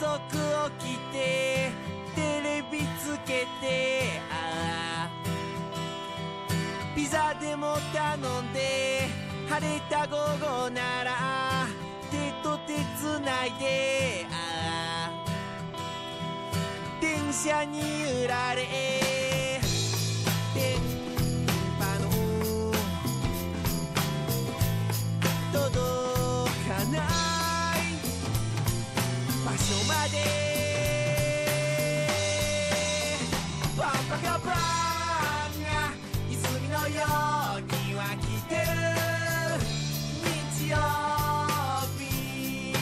遅く起きてテレビつけてああ。ピザでも頼んで晴れた午後なら手と手つないでああ。電車に揺られ電波の届かない。まで。パンパカパンが泉のように湧きてる日曜日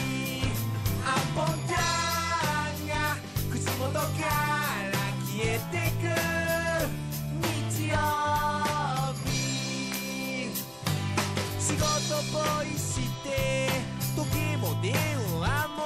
アンポンゃんが口元から消えてく日曜日仕事っぽいして時も電話も